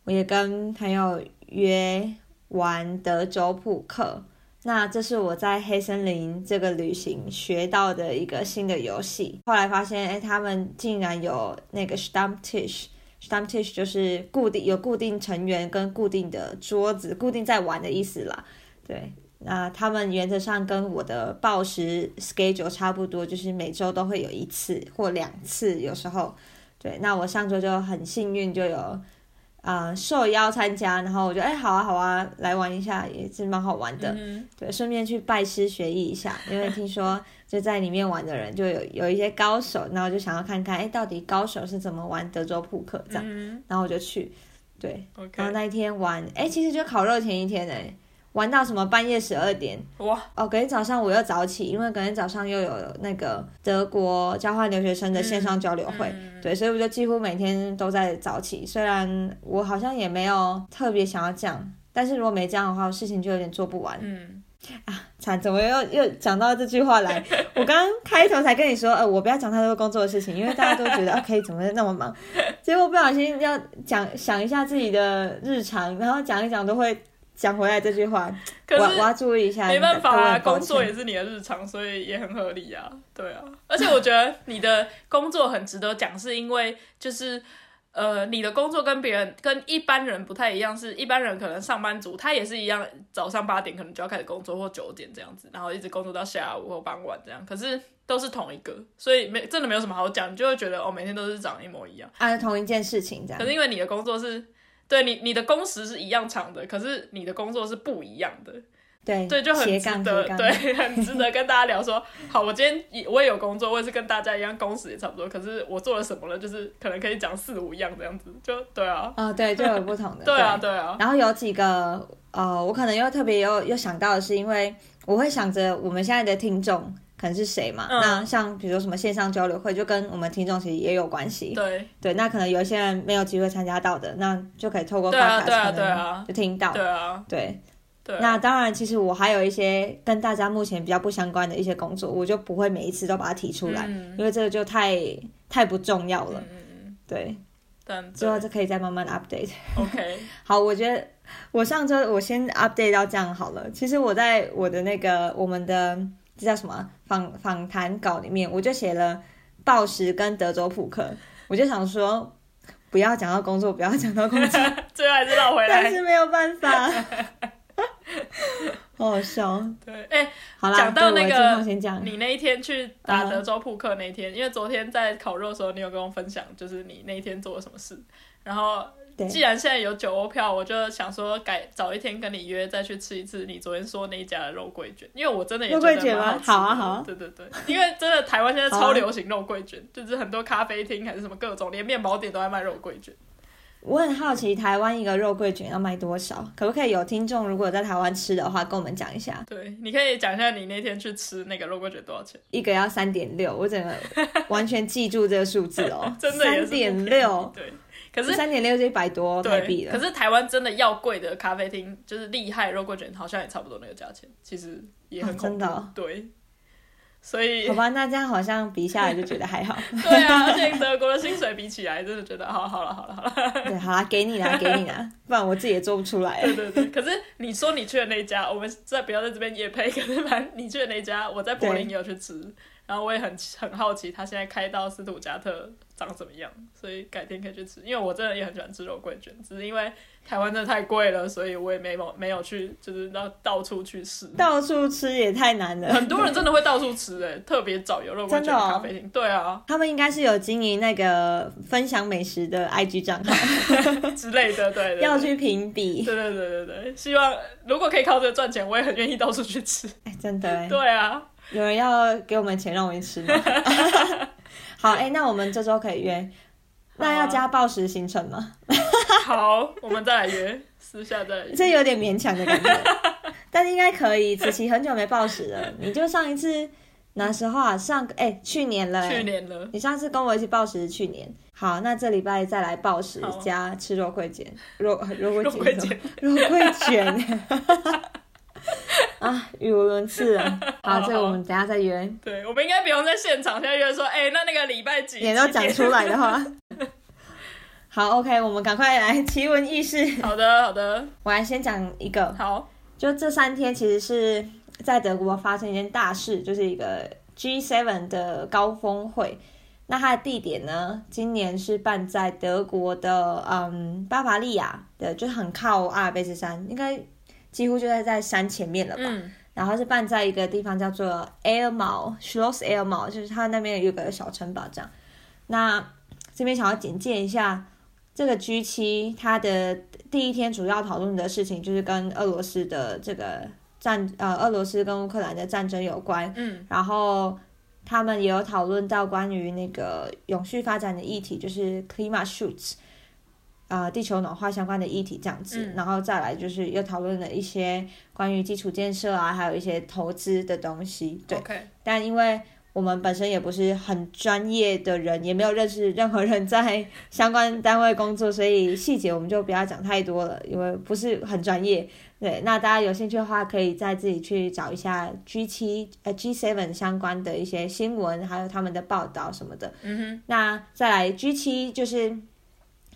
我也跟朋友约玩德州扑克。那这是我在黑森林这个旅行学到的一个新的游戏。后来发现，哎，他们竟然有那个 Stamptisch。Stamptisch 就是固定有固定成员跟固定的桌子，固定在玩的意思啦。对，那他们原则上跟我的报时 schedule 差不多，就是每周都会有一次或两次，有时候。对，那我上周就很幸运，就有呃受邀参加，然后我就哎好啊好啊，来玩一下也是蛮好玩的。嗯对，顺便去拜师学艺一下，因为听说就在里面玩的人就有有一些高手，然后就想要看看，哎，到底高手是怎么玩德州扑克这样，嗯然后我就去，对，然后那一天玩，哎，其实就烤肉前一天哎，玩到什么半夜十二点，哇，哦，隔天早上我又早起，因为隔天早上又有那个德国交换留学生的线上交流会，嗯对，所以我就几乎每天都在早起。虽然我好像也没有特别想要这样，但是如果没这样的话，事情就有点做不完。嗯，啊惨，怎么又又讲到这句话来？我刚刚开头才跟你说，呃，我不要讲太多工作的事情，因为大家都觉得啊，可以怎么那么忙，结果不小心要讲想一下自己的日常，然后讲一讲都会讲回来这句话，可是我我要注意一下。没办法啊，工作也是你的日常，所以也很合理啊。对啊，而且我觉得你的工作很值得讲，是因为就是。呃，你的工作跟别人跟一般人不太一样，是一般人可能上班族，他也是一样，早上八点可能就要开始工作，或九点这样子，然后一直工作到下午或傍晚这样，可是都是同一个，所以没真的没有什么好讲，你就会觉得哦，每天都是长一模一样。啊，同一件事情这样可。是因为你的工作是，对你你的工时是一样长的，可是你的工作是不一样的，对对，就很斜值得，对，很值得跟大家聊说，好，我今天也我也有工作，我也是跟大家一样，工时也差不多，可是我做了什么呢？就是可能可以讲四五样这样子，就对啊，啊、对，就有不同的。[laughs] 对啊，对啊，然后有几个呃，我可能又特别又又想到的是，因为我会想着我们现在的听众可能是谁嘛。嗯那像比如说什么线上交流会，就跟我们听众其实也有关系。对对，那可能有一些人没有机会参加到的，那就可以透过对啊 podcast 对啊就听到。对啊，对，那当然，其实我还有一些跟大家目前比较不相关的一些工作，我就不会每一次都把它提出来，嗯因为这个就太太不重要了。对，但之后就可以再慢慢 update。OK，[laughs] 好，我觉得我上周我先 update 到这样好了。其实我在我的那个我们的这叫什么啊访访谈稿里面，我就写了暴食跟德州扑克，我就想说不要讲到工作，不要讲到工作，[laughs] 最后还是绕回来。[laughs] 但是没有办法，[laughs] 好好笑。对，哎、好啦，讲到那个。你那一天去打嗯德州扑克那一天，因为昨天在烤肉的时候，你有跟我分享，就是你那一天做了什么事。然后，对既然现在有九欧票，我就想说改早一天跟你约，再去吃一次你昨天说那一家的肉桂卷，因为我真的也肉觉得蛮好吃的。好啊好啊。对对对，因为真的台湾现在超流行肉桂卷，就是很多咖啡厅还是什么各种，连面包店都在卖肉桂卷。我很好奇台湾一个肉桂卷要卖多少，可不可以有听众如果在台湾吃的话，跟我们讲一下，对，你可以讲一下你那天去吃那个肉桂卷多少钱？一个要三点六，我整个完全记住这个数字哦。[laughs] 真的三点六，对，可是三点六就一百多台币对，了可。是台湾真的要贵的咖啡厅，就是厉害肉桂卷，好像也差不多那个价钱，其实也很哦恐怖。真的哦对，所以好吧，那这样好像比下来就觉得还好。[laughs] 对啊，[laughs] 而且德国的薪水比起来，真的觉得好好了好了好了。对，好啦，给你啦，给你啦，[laughs] 不然我自己也做不出来。对对对，可是你说你去的那家，我们再不要在这边也配，可是反正你去的那家，我在柏林也有去吃，然后我也很很好奇，他现在开到斯图加特长怎么样，所以改天可以去吃，因为我真的也很喜欢吃肉桂卷，只是因为台湾真的太贵了，所以我也没有没有去，就是到到处去吃。到处吃也太难了。很多人真的会到处吃诶、特别找有肉桂卷的咖啡厅。对啊，他们应该是有经营那个分享美食的 IG 账号，[laughs] 之类的，对对对要去评比。对对对对对，希望如果可以靠这个赚钱，我也很愿意到处去吃。哎，真的哎，对啊，有人要给我们钱让我们吃吗？[laughs] 好，哎，那我们这周可以约。那要加暴食行程吗？[laughs] 好，我们再来约，私下再来约。这有点勉强的感觉，[laughs] 但是应该可以。子琪很久没暴食了，你就上一次哪时候啊？上哎、去年了、哎去年了，你上次跟我一起暴食是去年。好，那这礼拜再来暴食加吃肉桂卷，肉肉桂卷，肉桂卷。[laughs] [laughs] 啊，语无伦次啊。[laughs] 好，好这个我们等下再约。对，我们应该不用在现场现在约说，哎、那那个礼拜几？脸都几点讲出来的话。[laughs] 好，OK，我们赶快来奇闻异事。好的，好的，我来先讲一个，好，就这三天其实是在德国发生一件大事，就是一个 G7 的高峰会。那它的地点呢，今年是办在德国的嗯巴伐利亚的，就是很靠阿尔卑斯山，应该几乎就在在山前面了吧。嗯，然后是办在一个地方叫做 Air Mall Schloss Air Mall，就是它那边有个小城堡这样。那这边想要简介一下这个 G 七，它的第一天主要讨论的事情就是跟俄罗斯的这个战呃俄罗斯跟乌克兰的战争有关，嗯，然后他们也有讨论到关于那个永续发展的议题，就是 climate 呃，地球暖化相关的议题这样子。嗯然后再来就是又讨论了一些关于基础建设啊，还有一些投资的东西。对但因为我们本身也不是很专业的人，也没有认识任何人在相关单位工作，所以细节我们就不要讲太多了，因为不是很专业。对，那大家有兴趣的话，可以再自己去找一下 G 七呃 G seven 相关的一些新闻，还有他们的报道什么的。嗯哼那再来 G 七就是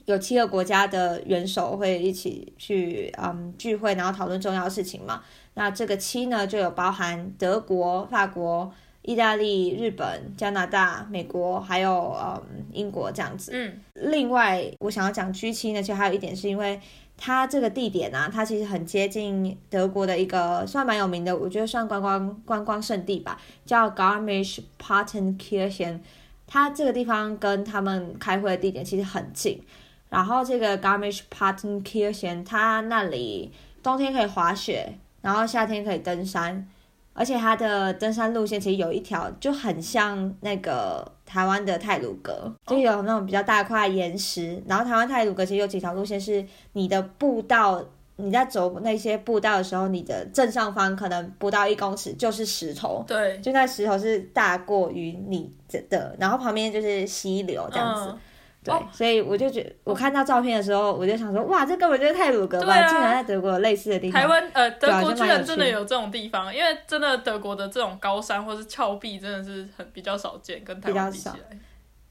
有七个国家的元首会一起去嗯聚会，然后讨论重要事情嘛。那这个七呢，就有包含德国、法国、意大利、日本、加拿大、美国，还有嗯英国这样子。嗯，另外，我想要讲 G 七呢，其实还有一点是因为它这个地点啊，它其实很接近德国的一个算蛮有名的，我觉得算观光观光胜地吧，叫 Garmisch-Partenkirchen。它这个地方跟他们开会的地点其实很近，然后这个 Garmisch-Partenkirchen，它那里冬天可以滑雪，然后夏天可以登山，而且它的登山路线其实有一条就很像那个台湾的泰鲁阁，就有那种比较大块岩石。然后台湾泰鲁阁其实有几条路线是你的步道你在走那些步道的时候，你的正上方可能不到一公尺就是石头，对，就那石头是大过于你的，然后旁边就是溪流这样子。嗯对，哦所以我就觉得，我看到照片的时候，我就想说，哇，这根本就是泰鲁格吧？竟然在德国有类似的地方。台湾呃，德国居然真的有这种地方，因为真的德国的这种高山或是峭壁真的是很比较少见，跟台湾比较少来。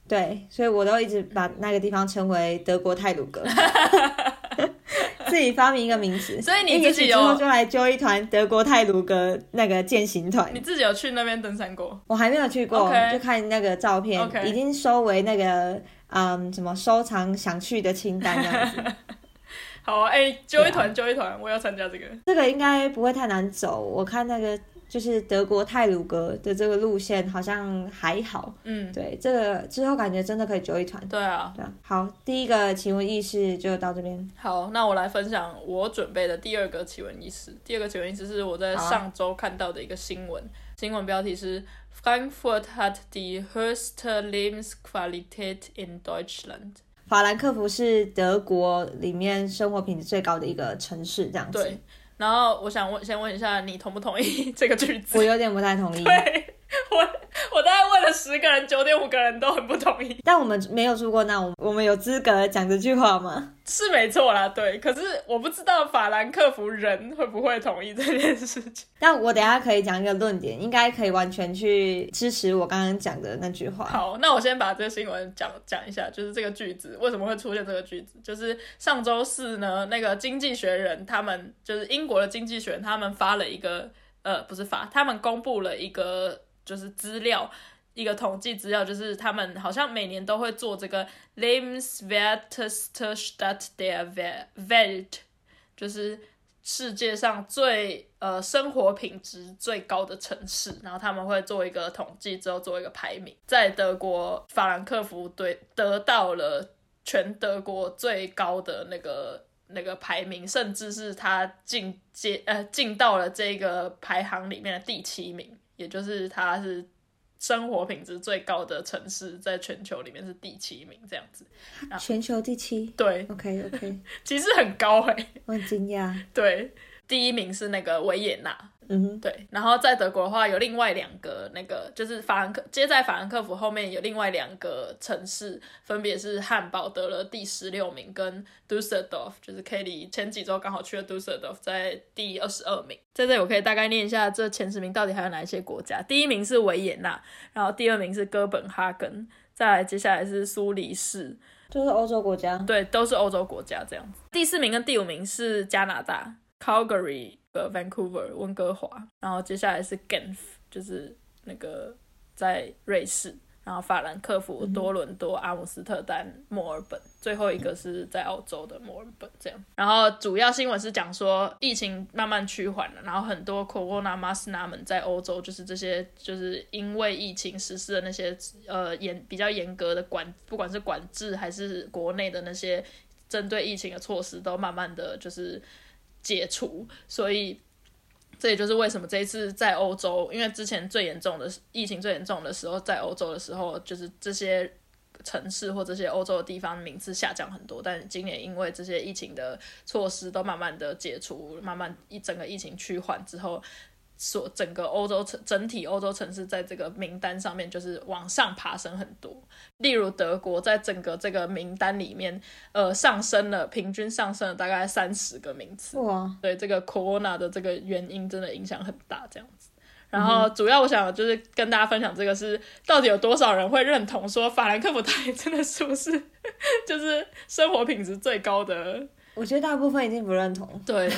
对，所以我都一直把那个地方称为德国泰鲁格，[laughs] 自己发明一个名词。所以你自己之后就来揪一团德国泰鲁格那个践行团你。自己有去那边登山过？我还没有去过 OK 就看那个照片已经收为那个嗯什么收藏想去的清单这样子。[laughs] 好啊，哎、揪一团，揪一团，我要参加这个。这个应该不会太难走，我看那个就是德国泰鲁格的这个路线好像还好。嗯，对，这个之后感觉真的可以揪一团。对啊。对啊，好，第一个奇闻异事就到这边。好，那我来分享我准备的第二个奇闻异事。第二个奇闻异事是我在上周看到的一个新闻，新闻标题是 Frankfurt hat die höchste Lebensqualität in Deutschland。法兰克福是德国里面生活品质最高的一个城市，这样子。对，然后我想问，先问一下你同不同意这个句子？我有点不太同意。[laughs] 对 [laughs] 我，我大概问了十个人，九点五个人都很不同意，[laughs] 但我们没有住过那，我们我们有资格讲这句话吗？是没错啦，对。可是我不知道法兰克福人会不会同意这件事情。[laughs] 但我等下可以讲一个论点，应该可以完全去支持我刚刚讲的那句话。好，那我先把这个新闻讲讲一下，就是这个句子为什么会出现这个句子，就是上周四呢，那个《经济学人》他们就是英国的《经济学人》，他们发了一个呃，不是发，他们公布了一个就是资料。一个统计资料，就是他们好像每年都会做这个 l e m s w e r t e s t e Stadt der We- Welt，就是世界上最呃生活品质最高的城市，然后他们会做一个统计之后做一个排名，在德国法兰克福对得到了全德国最高的那个那个排名，甚至是他进阶呃进到了这个排行里面的第七名，也就是它是。生活品质最高的城市，在全球里面是第七名，这样子。全球第七。对，OK OK，[laughs] 其实很高哎、我很惊讶。对，第一名是那个维也纳，嗯哼，对，然后在德国的话，有另外两个那个，就是法兰克，接在法兰克福后面有另外两个城市，分别是汉堡得了第十六名，跟 Dusseldorf，就是 Kelly 前几周刚好去了 Dusseldorf，在第二十二名。在这里我可以大概念一下这前十名到底还有哪一些国家。第一名是维也纳，然后第二名是哥本哈根，再来接下来是苏黎世，就是欧洲国家。对，都是欧洲国家这样子。第四名跟第五名是加拿大，Calgary、呃 Vancouver、温哥华，然后接下来是 Genf，就是那个在瑞士，然后法兰克福、多伦多、阿姆斯特丹、墨尔本，最后一个是在澳洲的墨尔本这样。然后主要新闻是讲说疫情慢慢趋缓了，然后很多 Corona Masna 们在欧洲就是这些就是因为疫情实施的那些呃严比较严格的管，不管是管制还是国内的那些针对疫情的措施，都慢慢的就是解除，所以。这也就是为什么这一次在欧洲，因为之前最严重的疫情最严重的时候，在欧洲的时候，就是这些城市或这些欧洲的地方名次下降很多。但今年因为这些疫情的措施都慢慢的解除，慢慢一整个疫情趋缓之后，所整个欧洲城整体欧洲城市在这个名单上面就是往上爬升很多。例如德国在整个这个名单里面，呃，上升了平均上升了大概三十个名次。哇，对这个 corona 的这个原因真的影响很大，这样子。然后主要我想就是跟大家分享这个是到底有多少人会认同说法兰克福 [laughs] 大学真的是不是 [laughs] 就是生活品质最高的？我觉得大部分已经不认同，对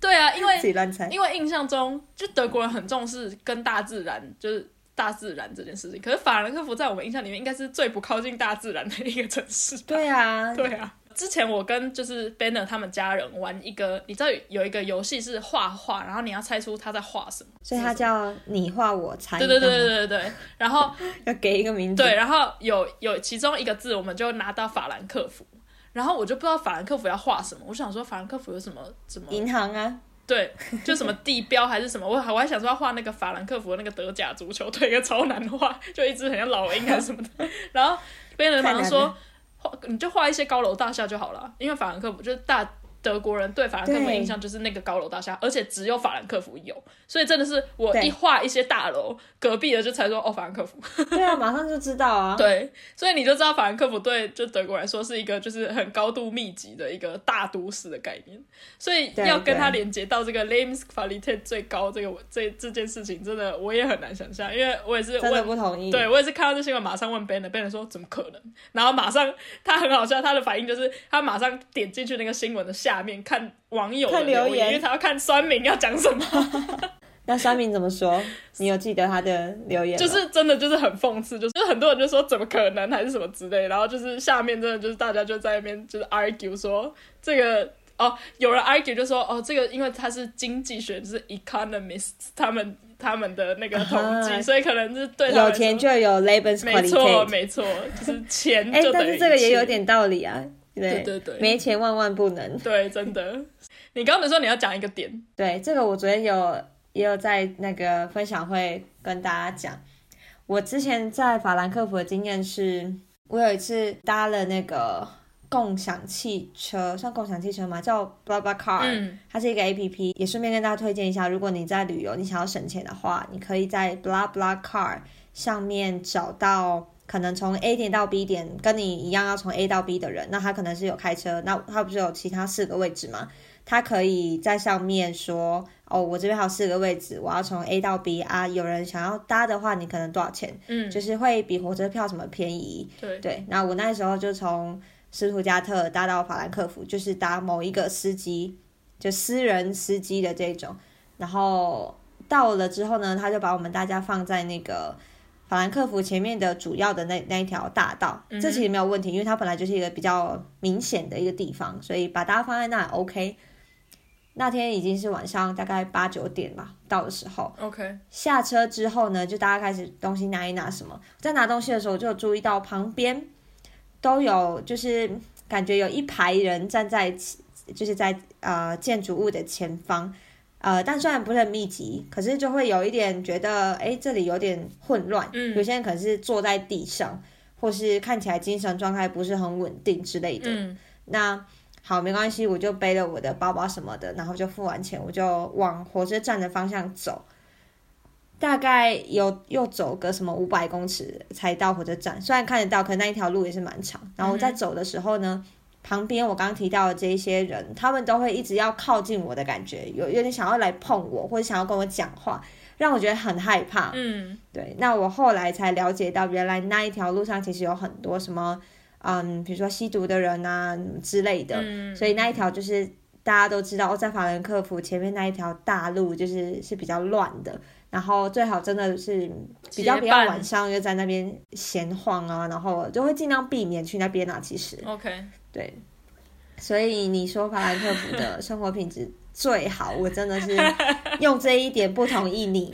对啊，[laughs] 因为自己乱猜。因为印象中就德国人很重视跟大自然就是。大自然这件事情，可是法兰克福在我们印象里面应该是最不靠近大自然的一个城市吧。对啊，[laughs] 对啊，之前我跟就是 Banner 他们家人玩一个，你知道有一个游戏是画画，然后你要猜出他在画什么。所以它叫你画我猜。对对对对对对，然后 [laughs] 要给一个名字。对，然后有有其中一个字，我们就拿到法兰克福，然后我就不知道法兰克福要画什么，我想说法兰克福有什么什么？银行啊，对，就什么地标还是什么，我还我还想说要画那个法兰克福那个德甲足球队，一个超难画，就一只很像老鹰还是什么的。[laughs] 然后别人马上说，画你就画一些高楼大厦就好了，因为法兰克福就是大德国人对法兰克福对印象就是那个高楼大厦，而且只有法兰克福有，所以真的是我一画一些大楼，隔壁的就才说哦法兰克福。对啊，马上就知道啊。[laughs] 对，所以你就知道法兰克福对就德国来说是一个就是很高度密集的一个大都市的概念，所以要跟它连接到这个 Lebensqualität 最高这个这这件事情，真的我也很难想象，因为我也是真的问不同意。对我也是看到这新闻，马上问 Ben，Ben 说怎么可能？然后马上他很好笑，他的反应就是他马上点进去那个新闻的下面看网友的看留言因为他要看酸民要讲什么，[laughs] 那酸民怎么说？你有记得他的留言？就是真的就是很讽刺，就是很多人就说怎么可能还是什么之类，然后就是下面真的就是大家就在那边就是 argue 说这个。哦，有人 argue 就说哦，这个因为他是经济学，就是 economists 他们他们的那个统计啊所以可能是对有钱就有 labor 没错。没错，就是钱哎、但是这个也有点道理啊。对对对对没钱万万不能。对，真的。你刚刚说你要讲一个点，[laughs] 对，这个我昨天有也有在那个分享会跟大家讲。我之前在法兰克福的经验是，我有一次搭了那个共享汽车，算共享汽车吗？叫 BlaBlaCar，、嗯它是一个 A P P，也顺便跟大家推荐一下，如果你在旅游，你想要省钱的话，你可以在 BlaBlaCar 上面找到可能从 A 点到 B 点跟你一样要从 A 到 B 的人，那他可能是有开车，那他不是有其他四个位置吗？他可以在上面说，哦，我这边还有四个位置，我要从 A 到 B 啊，有人想要搭的话，你可能多少钱？嗯，就是会比火车票什么便宜。对，对，那我那时候就从斯图加特搭到法兰克福，就是搭某一个司机，就私人司机的这种。然后到了之后呢，他就把我们大家放在那个法兰克福前面的主要的那那一条大道，这其实没有问题，因为它本来就是一个比较明显的一个地方，所以把大家放在那 OK。那天已经是晚上大概八九点吧，到的时候，OK，下车之后呢，就大家开始东西拿一拿什么。在拿东西的时候，我就有注意到旁边都有，就是感觉有一排人站在，就是在呃建筑物的前方。呃，但虽然不是很密集，可是就会有一点觉得，哎，这里有点混乱。嗯有些人可能是坐在地上，或是看起来精神状态不是很稳定之类的。嗯那好，没关系，我就背了我的包包什么的，然后就付完钱，我就往火车站的方向走。大概有又走个什么五百公尺才到火车站，虽然看得到，可那一条路也是蛮长。然后我在走的时候呢，旁边我刚刚提到的这一些人，他们都会一直要靠近我的感觉，有有点想要来碰我，或者想要跟我讲话，让我觉得很害怕。嗯。对，那我后来才了解到，原来那一条路上其实有很多什么，嗯，比如说吸毒的人啊之类的，嗯，所以那一条就是大家都知道，哦，在法兰克福前面那一条大路就是是比较乱的，然后最好真的是比较比较晚上又在那边闲晃啊，然后就会尽量避免去那边啊。其实 OK，对，所以你说法兰克福的生活品质最好，我真的是用这一点不同意你。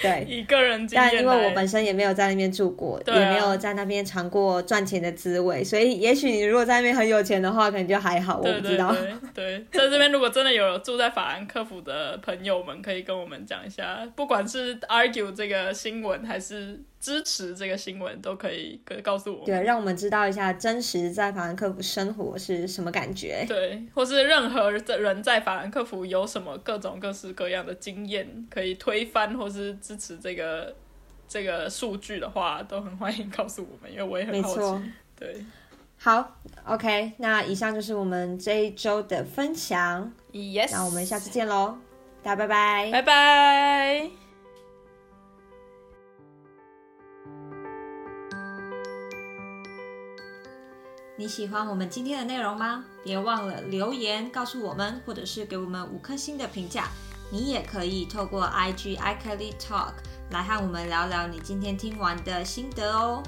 对，一个人经但因为，我本身也没有在那边住过，也没有在那边尝过赚钱的滋味，所以也许你如果在那边很有钱的话，可能就还好，我不知道。对对，[laughs] 在这边如果真的有住在法兰克福的朋友们，可以跟我们讲一下，不管是 argue 这个新闻还是支持这个新闻，都可以告告诉我们。对，让我们知道一下真实在法兰克福生活是什么感觉。对，或是任何人在法兰克福有什么各种各式各样的经验，可以推翻或是支持这个这个数据的话，都很欢迎告诉我们，因为我也很好奇。对好，OK，那以上就是我们这一周的分享，，Yes，那我们下次见喽，大家拜拜。拜拜。你喜欢我们今天的内容吗？别忘了留言告诉我们，或者是给我们五颗星的评价。你也可以透过 IG i k e l y Talk 来和我们聊聊你今天听完的心得哦。